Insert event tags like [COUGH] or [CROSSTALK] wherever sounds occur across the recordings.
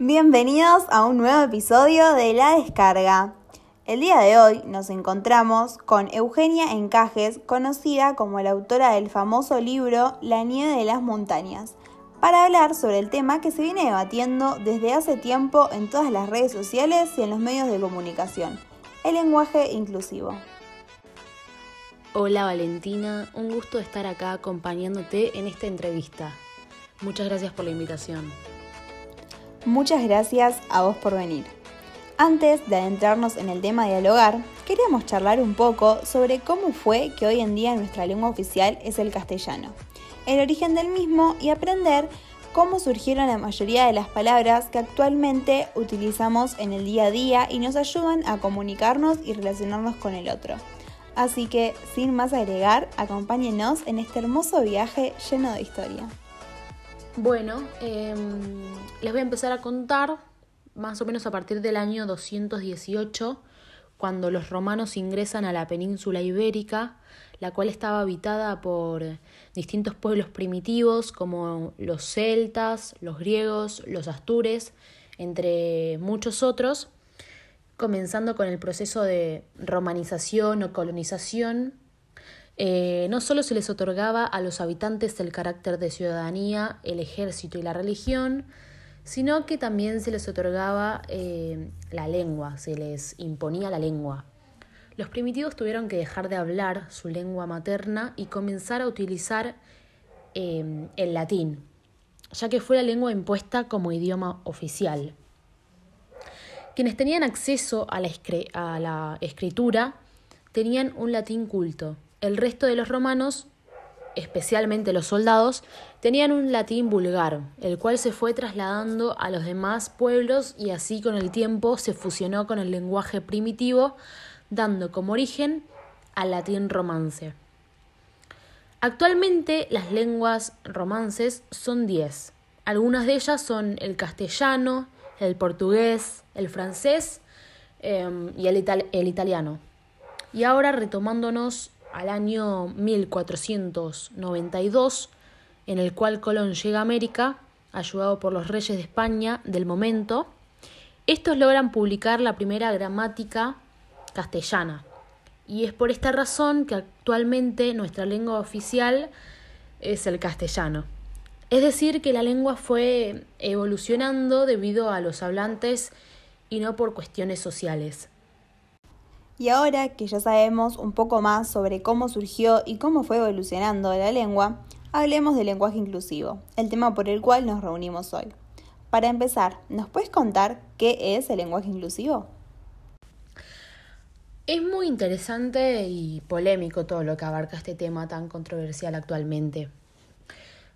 Bienvenidos a un nuevo episodio de La Descarga. El día de hoy nos encontramos con Eugenia Encajes, conocida como la autora del famoso libro La nieve de las montañas, para hablar sobre el tema que se viene debatiendo desde hace tiempo en todas las redes sociales y en los medios de comunicación, el lenguaje inclusivo. Hola Valentina, un gusto estar acá acompañándote en esta entrevista. Muchas gracias por la invitación. Muchas gracias a vos por venir. Antes de adentrarnos en el tema de dialogar, queríamos charlar un poco sobre cómo fue que hoy en día nuestra lengua oficial es el castellano, el origen del mismo y aprender cómo surgieron la mayoría de las palabras que actualmente utilizamos en el día a día y nos ayudan a comunicarnos y relacionarnos con el otro. Así que, sin más agregar, acompáñenos en este hermoso viaje lleno de historia. Bueno, em, les voy a empezar a contar más o menos a partir del año 218, cuando los romanos ingresan a la península ibérica, la cual estaba habitada por distintos pueblos primitivos como los celtas, los griegos, los astures, entre muchos otros, comenzando con el proceso de romanización o colonización. Eh, no solo se les otorgaba a los habitantes el carácter de ciudadanía, el ejército y la religión, sino que también se les otorgaba eh, la lengua, se les imponía la lengua. Los primitivos tuvieron que dejar de hablar su lengua materna y comenzar a utilizar eh, el latín, ya que fue la lengua impuesta como idioma oficial. Quienes tenían acceso a la, a la escritura tenían un latín culto. El resto de los romanos especialmente los soldados, tenían un latín vulgar, el cual se fue trasladando a los demás pueblos y así con el tiempo se fusionó con el lenguaje primitivo, dando como origen al latín romance. Actualmente las lenguas romances son 10. Algunas de ellas son el castellano, el portugués, el francés em, y el, el italiano. Y ahora retomándonos al año 1492, en el cual Colón llega a América, ayudado por los reyes de España del momento, estos logran publicar la primera gramática castellana. Y es por esta razón que actualmente nuestra lengua oficial es el castellano. Es decir, que la lengua fue evolucionando debido a los hablantes y no por cuestiones sociales. Y ahora que ya sabemos un poco más sobre cómo surgió y cómo fue evolucionando la lengua, hablemos del lenguaje inclusivo, el tema por el cual nos reunimos hoy. Para empezar, ¿nos puedes contar qué es el lenguaje inclusivo? Es muy interesante y polémico todo lo que abarca este tema tan controversial actualmente.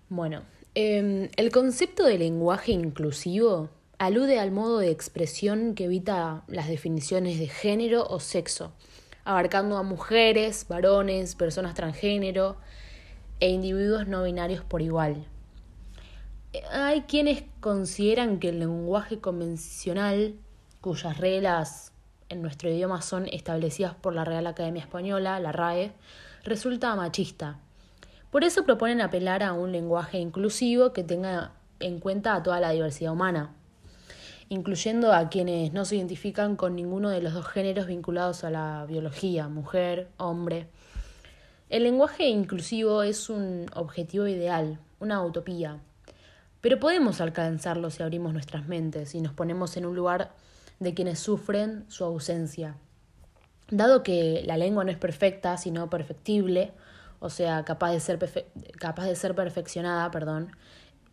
Bueno, em, el concepto de lenguaje inclusivo alude al modo de expresión que evita las definiciones de género o sexo, abarcando a mujeres, varones, personas transgénero e individuos no binarios por igual. Hay quienes consideran que el lenguaje convencional, cuyas reglas en nuestro idioma son establecidas por la Real Academia Española, la RAE, resulta machista. Por eso proponen apelar a un lenguaje inclusivo que tenga en cuenta a toda la diversidad humana incluyendo a quienes no se identifican con ninguno de los dos géneros vinculados a la biología, mujer, hombre. El lenguaje inclusivo es un objetivo ideal, una utopía, pero podemos alcanzarlo si abrimos nuestras mentes y nos ponemos en un lugar de quienes sufren su ausencia. Dado que la lengua no es perfecta, sino perfectible, o sea, capaz de ser, capaz de ser perfeccionada, perdón,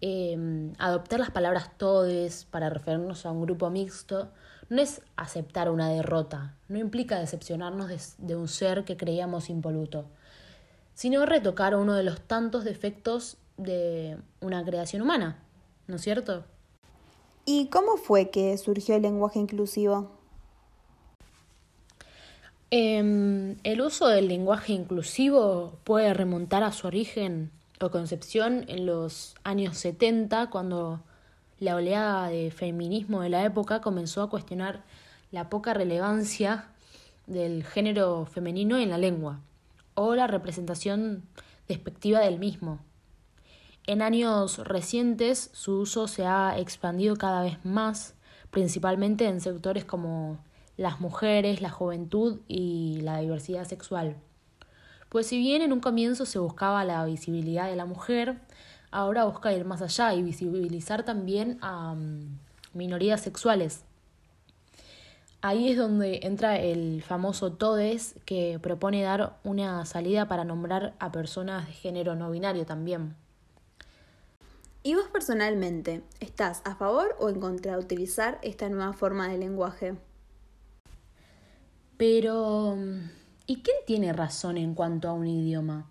Em, adoptar las palabras todes para referirnos a un grupo mixto no es aceptar una derrota, no implica decepcionarnos de, un ser que creíamos impoluto, sino retocar uno de los tantos defectos de una creación humana, ¿no es cierto? ¿Y cómo fue que surgió el lenguaje inclusivo? Em, el uso del lenguaje inclusivo puede remontar a su origen o concepción en los años 70, cuando la oleada de feminismo de la época comenzó a cuestionar la poca relevancia del género femenino en la lengua o la representación despectiva del mismo. En años recientes su uso se ha expandido cada vez más, principalmente en sectores como las mujeres, la juventud y la diversidad sexual. Pues si bien en un comienzo se buscaba la visibilidad de la mujer, ahora busca ir más allá y visibilizar también a mm, minorías sexuales. Ahí es donde entra el famoso TODES que propone dar una salida para nombrar a personas de género no binario también. ¿Y vos personalmente, estás a favor o en contra de utilizar esta nueva forma de lenguaje? Pero, ¿y quién tiene razón en cuanto a un idioma?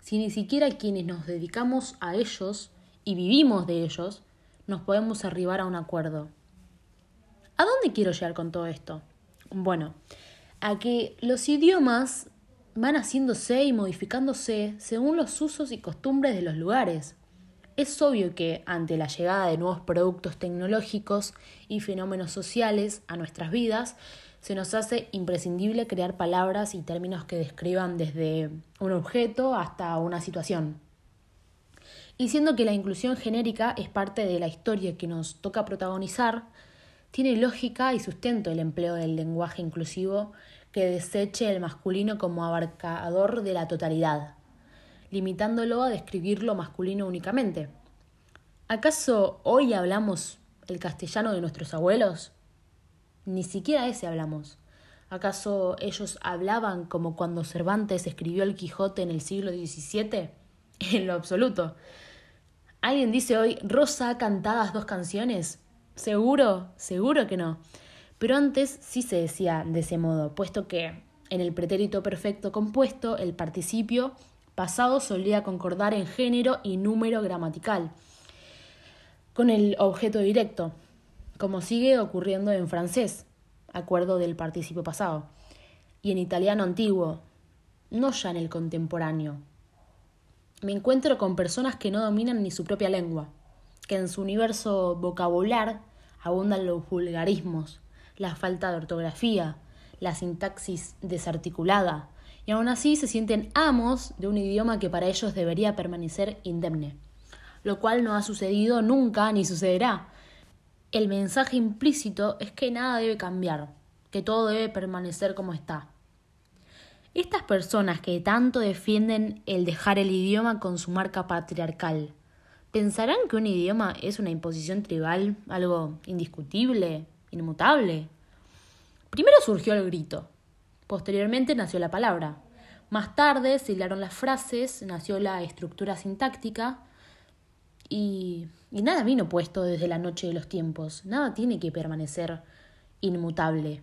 Si ni siquiera quienes nos dedicamos a ellos y vivimos de ellos, nos podemos arribar a un acuerdo. ¿A dónde quiero llegar con todo esto? Bueno, a que los idiomas van haciéndose y modificándose según los usos y costumbres de los lugares. Es obvio que ante la llegada de nuevos productos tecnológicos y fenómenos sociales a nuestras vidas, se nos hace imprescindible crear palabras y términos que describan desde un objeto hasta una situación. Y siendo que la inclusión genérica es parte de la historia que nos toca protagonizar, tiene lógica y sustento el empleo del lenguaje inclusivo que deseche el masculino como abarcador de la totalidad, limitándolo a describir lo masculino únicamente. ¿Acaso hoy hablamos el castellano de nuestros abuelos? Ni siquiera ese hablamos. ¿Acaso ellos hablaban como cuando Cervantes escribió el Quijote en el siglo XVII? [LAUGHS] En lo absoluto. ¿Alguien dice hoy, Rosa cantadas dos canciones? Seguro, seguro que no. Pero antes sí se decía de ese modo, puesto que en el pretérito perfecto compuesto el participio pasado solía concordar en género y número gramatical con el objeto directo, como sigue ocurriendo en francés, acuerdo del participio pasado, y en italiano antiguo, no ya en el contemporáneo. Me encuentro con personas que no dominan ni su propia lengua, que en su universo vocabular abundan los vulgarismos, la falta de ortografía, la sintaxis desarticulada, y aún así se sienten amos de un idioma que para ellos debería permanecer indemne, lo cual no ha sucedido nunca ni sucederá. El mensaje implícito es que nada debe cambiar, que todo debe permanecer como está. Estas personas que tanto defienden el dejar el idioma con su marca patriarcal, ¿Pensarán que un idioma es una imposición tribal, algo indiscutible, inmutable? Primero surgió el grito, posteriormente nació la palabra, más tarde se hilaron las frases, nació la estructura sintáctica y, y nada vino puesto desde la noche de los tiempos, nada tiene que permanecer inmutable.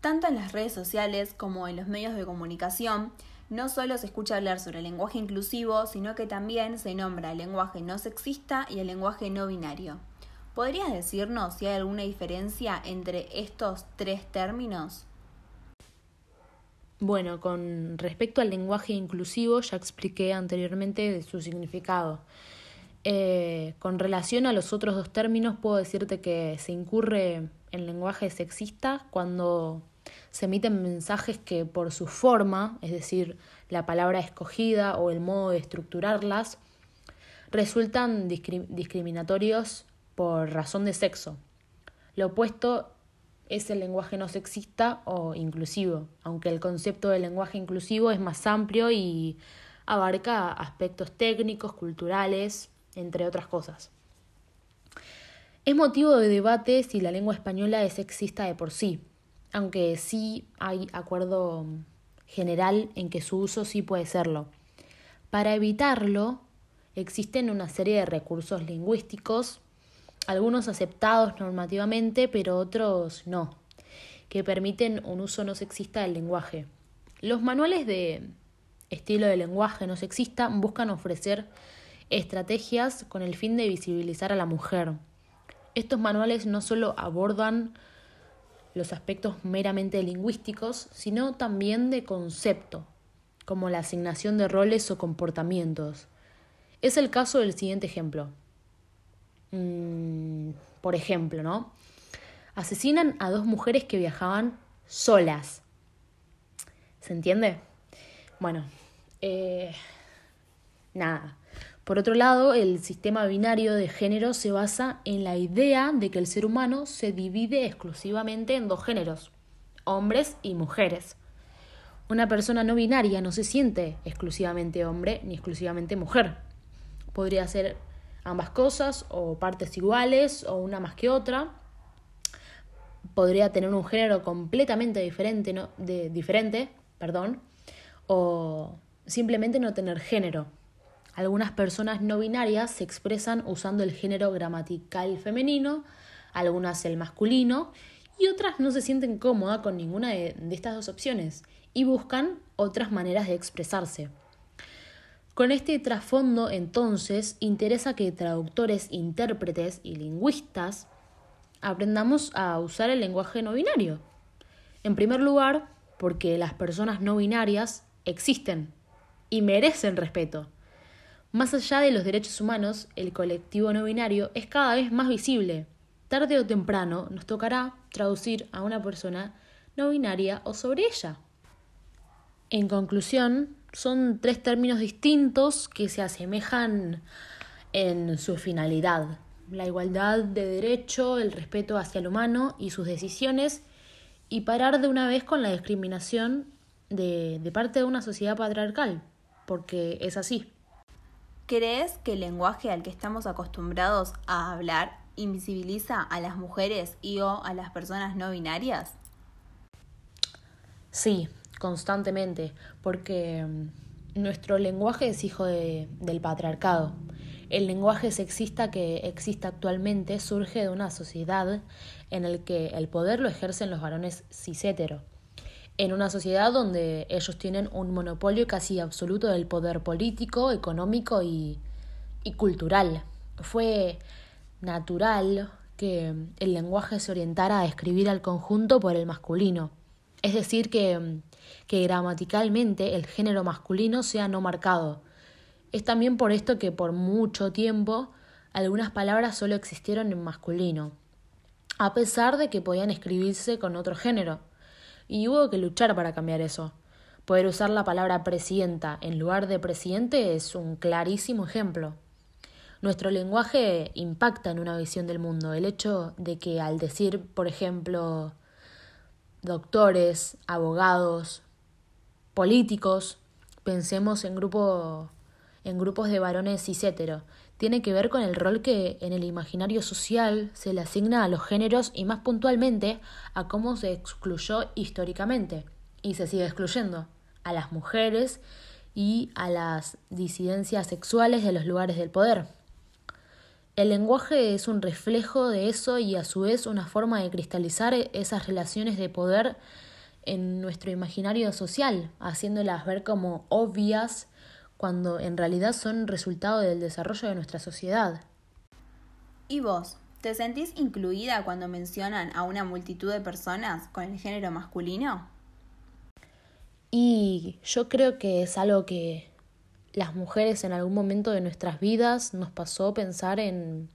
Tanto en las redes sociales como en los medios de comunicación, no solo se escucha hablar sobre el lenguaje inclusivo, sino que también se nombra el lenguaje no sexista y el lenguaje no binario. ¿Podrías decirnos si hay alguna diferencia entre estos tres términos? Bueno, con respecto al lenguaje inclusivo ya expliqué anteriormente su significado. Eh, con relación a los otros dos términos puedo decirte que se incurre en lenguaje sexista cuando se emiten mensajes que por su forma, es decir, la palabra escogida o el modo de estructurarlas, resultan discriminatorios por razón de sexo. Lo opuesto es el lenguaje no sexista o inclusivo, aunque el concepto de lenguaje inclusivo es más amplio y abarca aspectos técnicos, culturales, entre otras cosas. Es motivo de debate si la lengua española es sexista de por sí, aunque sí hay acuerdo general en que su uso sí puede serlo. Para evitarlo, existen una serie de recursos lingüísticos, algunos aceptados normativamente, pero otros no, que permiten un uso no sexista del lenguaje. Los manuales de estilo de lenguaje no sexista buscan ofrecer estrategias con el fin de visibilizar a la mujer. Estos manuales no solo abordan los aspectos meramente lingüísticos, sino también de concepto, como la asignación de roles o comportamientos. Es el caso del siguiente ejemplo. Mm, por ejemplo, ¿no? Asesinan a dos mujeres que viajaban solas. ¿Se entiende? Bueno, eh, nada. Por otro lado, el sistema binario de género se basa en la idea de que el ser humano se divide exclusivamente en dos géneros, hombres y mujeres. Una persona no binaria no se siente exclusivamente hombre ni exclusivamente mujer. Podría ser ambas cosas o partes iguales o una más que otra. Podría tener un género completamente diferente, de, diferente, perdón, o simplemente no tener género. Algunas personas no binarias se expresan usando el género gramatical femenino, algunas el masculino, y otras no se sienten cómodas con ninguna de, estas dos opciones y buscan otras maneras de expresarse. Con este trasfondo, entonces, interesa que traductores, intérpretes y lingüistas aprendamos a usar el lenguaje no binario. En primer lugar, porque las personas no binarias existen y merecen respeto. Más allá de los derechos humanos, el colectivo no binario es cada vez más visible. Tarde o temprano nos tocará traducir a una persona no binaria o sobre ella. En conclusión, son tres términos distintos que se asemejan en su finalidad. La igualdad de derecho, el respeto hacia el humano y sus decisiones, y parar de una vez con la discriminación de, parte de una sociedad patriarcal, porque es así. ¿Crees que el lenguaje al que estamos acostumbrados a hablar invisibiliza a las mujeres y o a las personas no binarias? Sí, constantemente, porque mm, nuestro lenguaje es hijo del patriarcado. El lenguaje sexista que existe actualmente surge de una sociedad en la que el poder lo ejercen los varones cisétero en una sociedad donde ellos tienen un monopolio casi absoluto del poder político, económico y, cultural. Fue natural que el lenguaje se orientara a escribir al conjunto por el masculino. Es decir, que, que gramaticalmente el género masculino sea no marcado. Es también por esto que por mucho tiempo algunas palabras solo existieron en masculino, a pesar de que podían escribirse con otro género y hubo que luchar para cambiar eso. Poder usar la palabra presidenta en lugar de presidente es un clarísimo ejemplo. Nuestro lenguaje impacta en una visión del mundo. El hecho de que al decir, por ejemplo, doctores, abogados, políticos, pensemos en, grupo, en grupos de varones cis tiene que ver con el rol que en el imaginario social se le asigna a los géneros y más puntualmente a cómo se excluyó históricamente y se sigue excluyendo a las mujeres y a las disidencias sexuales de los lugares del poder. El lenguaje es un reflejo de eso y a su vez una forma de cristalizar esas relaciones de poder en nuestro imaginario social, haciéndolas ver como obvias cuando en realidad son resultado del desarrollo de nuestra sociedad. ¿Y vos? ¿Te sentís incluida cuando mencionan a una multitud de personas con el género masculino? Y yo creo que es algo que las mujeres en algún momento de nuestras vidas nos pasó pensar en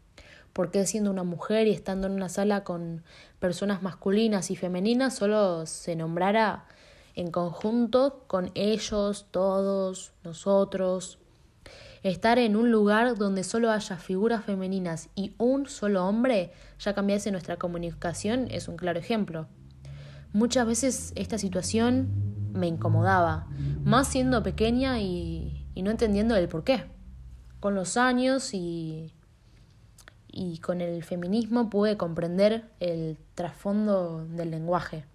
por qué siendo una mujer y estando en una sala con personas masculinas y femeninas solo se nombrara en conjunto con ellos, todos, nosotros. Estar en un lugar donde solo haya figuras femeninas y un solo hombre ya cambiase nuestra comunicación es un claro ejemplo. Muchas veces esta situación me incomodaba, más siendo pequeña y, y no entendiendo el por qué. Con los años y, y con el feminismo pude comprender el trasfondo del lenguaje.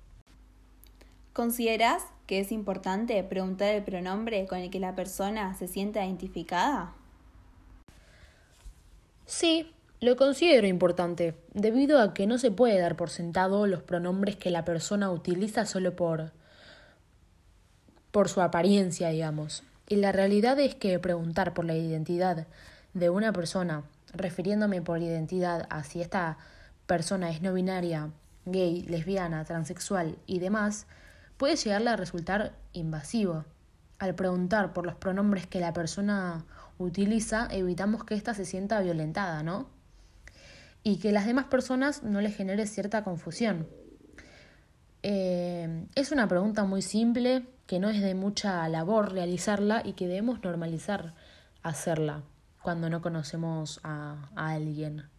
¿Consideras que es importante preguntar el pronombre con el que la persona se sienta identificada? Sí, lo considero importante, debido a que no se puede dar por sentado los pronombres que la persona utiliza solo por por su apariencia, digamos. Y la realidad es que preguntar por la identidad de una persona, refiriéndome por identidad a si esta persona es no binaria, gay, lesbiana, transexual y demás, puede llegarle a resultar invasivo. Al preguntar por los pronombres que la persona utiliza, evitamos que ésta se sienta violentada, ¿no? Y que las demás personas no le genere cierta confusión. Eh, es una pregunta muy simple, que no es de mucha labor realizarla y que debemos normalizar hacerla. cuando no conocemos a, a alguien.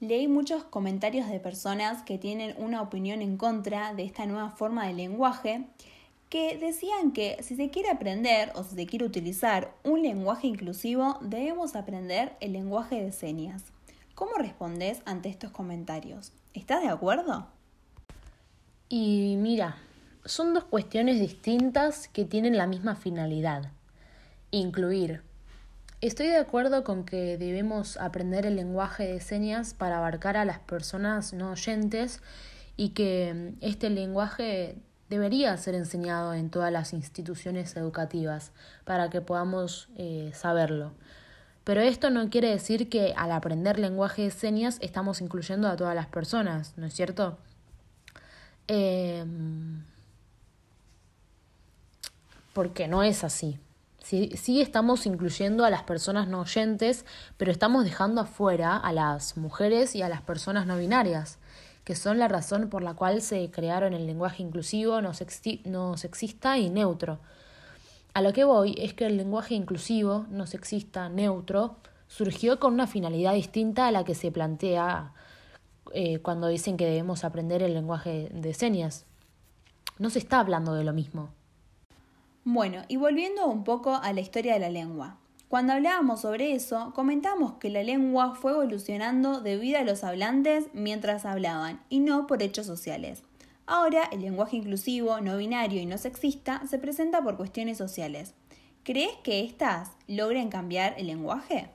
Leí muchos comentarios de personas que tienen una opinión en contra de esta nueva forma de lenguaje que decían que si se quiere aprender o si se quiere utilizar un lenguaje inclusivo, debemos aprender el lenguaje de señas. ¿Cómo respondes ante estos comentarios? ¿Estás de acuerdo? Y mira, son dos cuestiones distintas que tienen la misma finalidad, incluir. Estoy de acuerdo con que debemos aprender el lenguaje de señas para abarcar a las personas no oyentes y que este lenguaje debería ser enseñado en todas las instituciones educativas para que podamos eh, saberlo. Pero esto no quiere decir que al aprender lenguaje de señas estamos incluyendo a todas las personas, ¿no es cierto? Em, porque no es así. Sí, sí, estamos incluyendo a las personas no oyentes, pero estamos dejando afuera a las mujeres y a las personas no binarias que son la razón por la cual se crearon el lenguaje inclusivo, no, sexista y neutro. A lo que voy es que el lenguaje inclusivo, no sexista, neutro, surgió con una finalidad distinta a la que se plantea eh, cuando dicen que debemos aprender el lenguaje de señas. No se está hablando de lo mismo. Bueno, y volviendo un poco a la historia de la lengua. Cuando hablábamos sobre eso, comentamos que la lengua fue evolucionando debido a los hablantes mientras hablaban y no por hechos sociales. Ahora el lenguaje inclusivo, no binario y no sexista se presenta por cuestiones sociales. ¿Crees que éstas logren cambiar el lenguaje?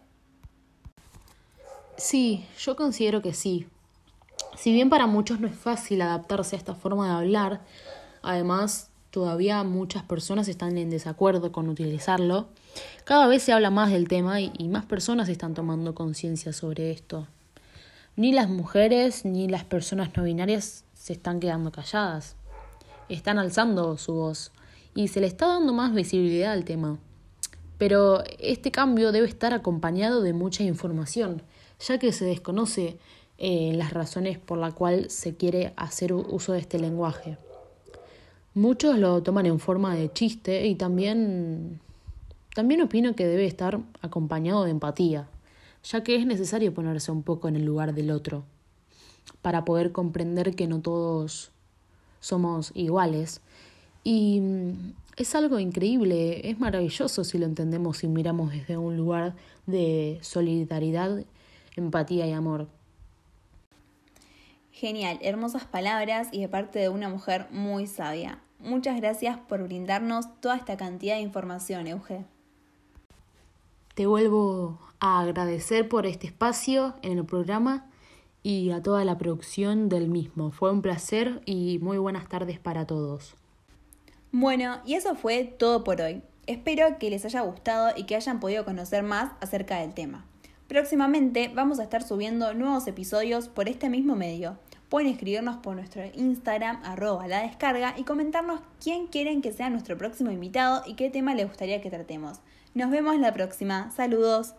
Sí, yo considero que sí. Si bien para muchos no es fácil adaptarse a esta forma de hablar, además todavía muchas personas están en desacuerdo con utilizarlo, cada vez se habla más del tema y, más personas están tomando conciencia sobre esto. Ni las mujeres ni las personas no binarias se están quedando calladas. Están alzando su voz y se le está dando más visibilidad al tema. Pero este cambio debe estar acompañado de mucha información, ya que se desconoce eh, las razones por las cuales se quiere hacer uso de este lenguaje. Muchos lo toman en forma de chiste y también, también opino que debe estar acompañado de empatía, ya que es necesario ponerse un poco en el lugar del otro, para poder comprender que no todos somos iguales. Y es algo increíble, es maravilloso si lo entendemos y miramos desde un lugar de solidaridad, empatía y amor. Genial, hermosas palabras y de parte de una mujer muy sabia. Muchas gracias por brindarnos toda esta cantidad de información, Euge. Te vuelvo a agradecer por este espacio en el programa y a toda la producción del mismo. Fue un placer y muy buenas tardes para todos. Bueno, y eso fue todo por hoy. Espero que les haya gustado y que hayan podido conocer más acerca del tema. Próximamente vamos a estar subiendo nuevos episodios por este mismo medio. Pueden escribirnos por nuestro Instagram, arroba la descarga, y comentarnos quién quieren que sea nuestro próximo invitado y qué tema les gustaría que tratemos. Nos vemos la próxima. Saludos.